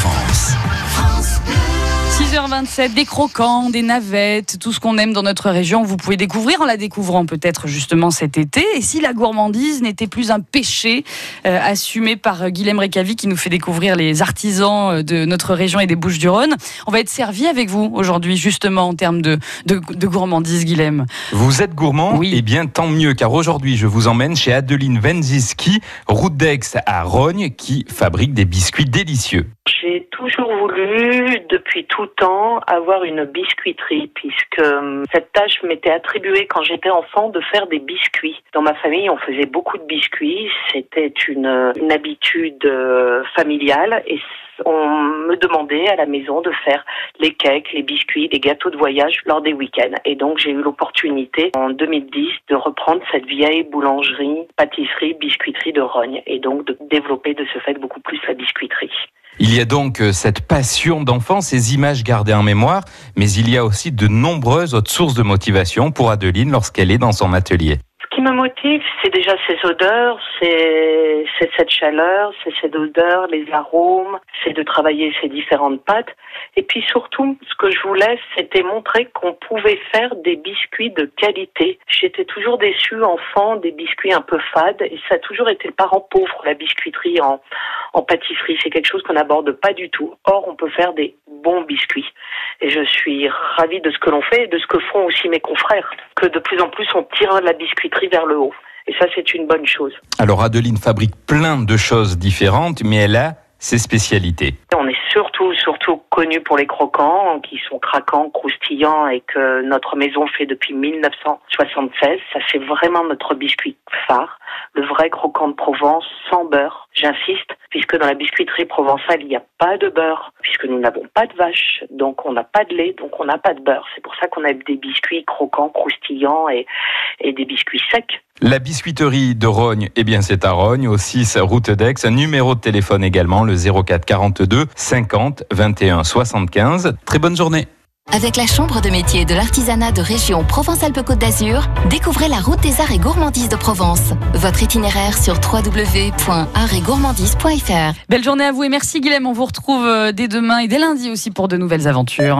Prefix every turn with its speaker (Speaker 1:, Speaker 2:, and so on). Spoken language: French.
Speaker 1: Provence. 127, des croquants, des navettes, tout ce qu'on aime dans notre région, vous pouvez découvrir en la découvrant peut-être justement cet été. Et si la gourmandise n'était plus un péché euh, assumé par euh, Guilhem Récavi qui nous fait découvrir les artisans euh, de notre région et des Bouches-du-Rhône, on va être servi avec vous aujourd'hui justement en termes de, de, de gourmandise, Guilhem.
Speaker 2: Vous êtes gourmand
Speaker 1: Oui.
Speaker 2: Eh bien, tant mieux, car aujourd'hui, je vous emmène chez Adeline Wenziski, route d'Aix à Rogne, qui fabrique des biscuits délicieux.
Speaker 3: J'ai toujours voulu, depuis tout temps, avoir une biscuiterie, puisque euh, cette tâche m'était attribuée quand j'étais enfant de faire des biscuits. Dans ma famille, on faisait beaucoup de biscuits, c'était une, une habitude euh, familiale et on me demandait à la maison de faire les cakes, les biscuits, les gâteaux de voyage lors des week-ends. Et donc j'ai eu l'opportunité en 2010 de reprendre cette vieille boulangerie, pâtisserie, biscuiterie de Rogne et donc de développer de ce fait beaucoup plus la biscuiterie.
Speaker 2: Il y a donc euh, cette passion d'enfant, ces images gardées en mémoire, mais il y a aussi de nombreuses autres sources de motivation pour Adeline lorsqu'elle est dans son atelier.
Speaker 3: Ce qui me motive, c'est déjà ces odeurs, c'est cette chaleur, c'est ces odeurs, les arômes, c'est de travailler ces différentes pâtes. Et puis surtout, ce que je voulais, c'était montrer qu'on pouvait faire des biscuits de qualité. J'étais toujours déçue, enfant, des biscuits un peu fades, et ça a toujours été le parent pauvre, la biscuiterie en, en pâtisserie. C'est quelque chose qu'on n'aborde pas du tout. Or, on peut faire des bons biscuits. Et je suis ravie de ce que l'on fait et de ce que font aussi mes confrères. Que de plus en plus, on tire la biscuiterie vers le haut. Et ça, c'est une bonne chose.
Speaker 2: Alors Adeline fabrique plein de choses différentes, mais elle a ses spécialités.
Speaker 3: On est surtout, surtout connu pour les croquants, qui sont craquants, croustillants et que notre maison fait depuis 1976. Ça, c'est vraiment notre biscuit phare. Le vrai croquant de Provence, sans beurre. J'insiste, puisque dans la biscuiterie provençale, il n'y a pas de beurre, puisque nous n'avons pas de vache, donc on n'a pas de lait, donc on n'a pas de beurre. C'est pour ça qu'on a des biscuits croquants, croustillants et, des biscuits secs.
Speaker 2: La biscuiterie de Rogne, eh bien c'est à Rogne, au 6 route d'Aix. Un numéro de téléphone également, le 04 42 50 21 75. Très bonne journée.
Speaker 4: Avec la Chambre de métier de l'artisanat de région Provence-Alpes-Côte d'Azur, découvrez la route des arts et gourmandises de Provence. Votre itinéraire sur www.artsetgourmandise.fr.
Speaker 1: Belle journée à vous et merci Guilhem. On vous retrouve euh, dès demain et dès lundi aussi pour de nouvelles aventures.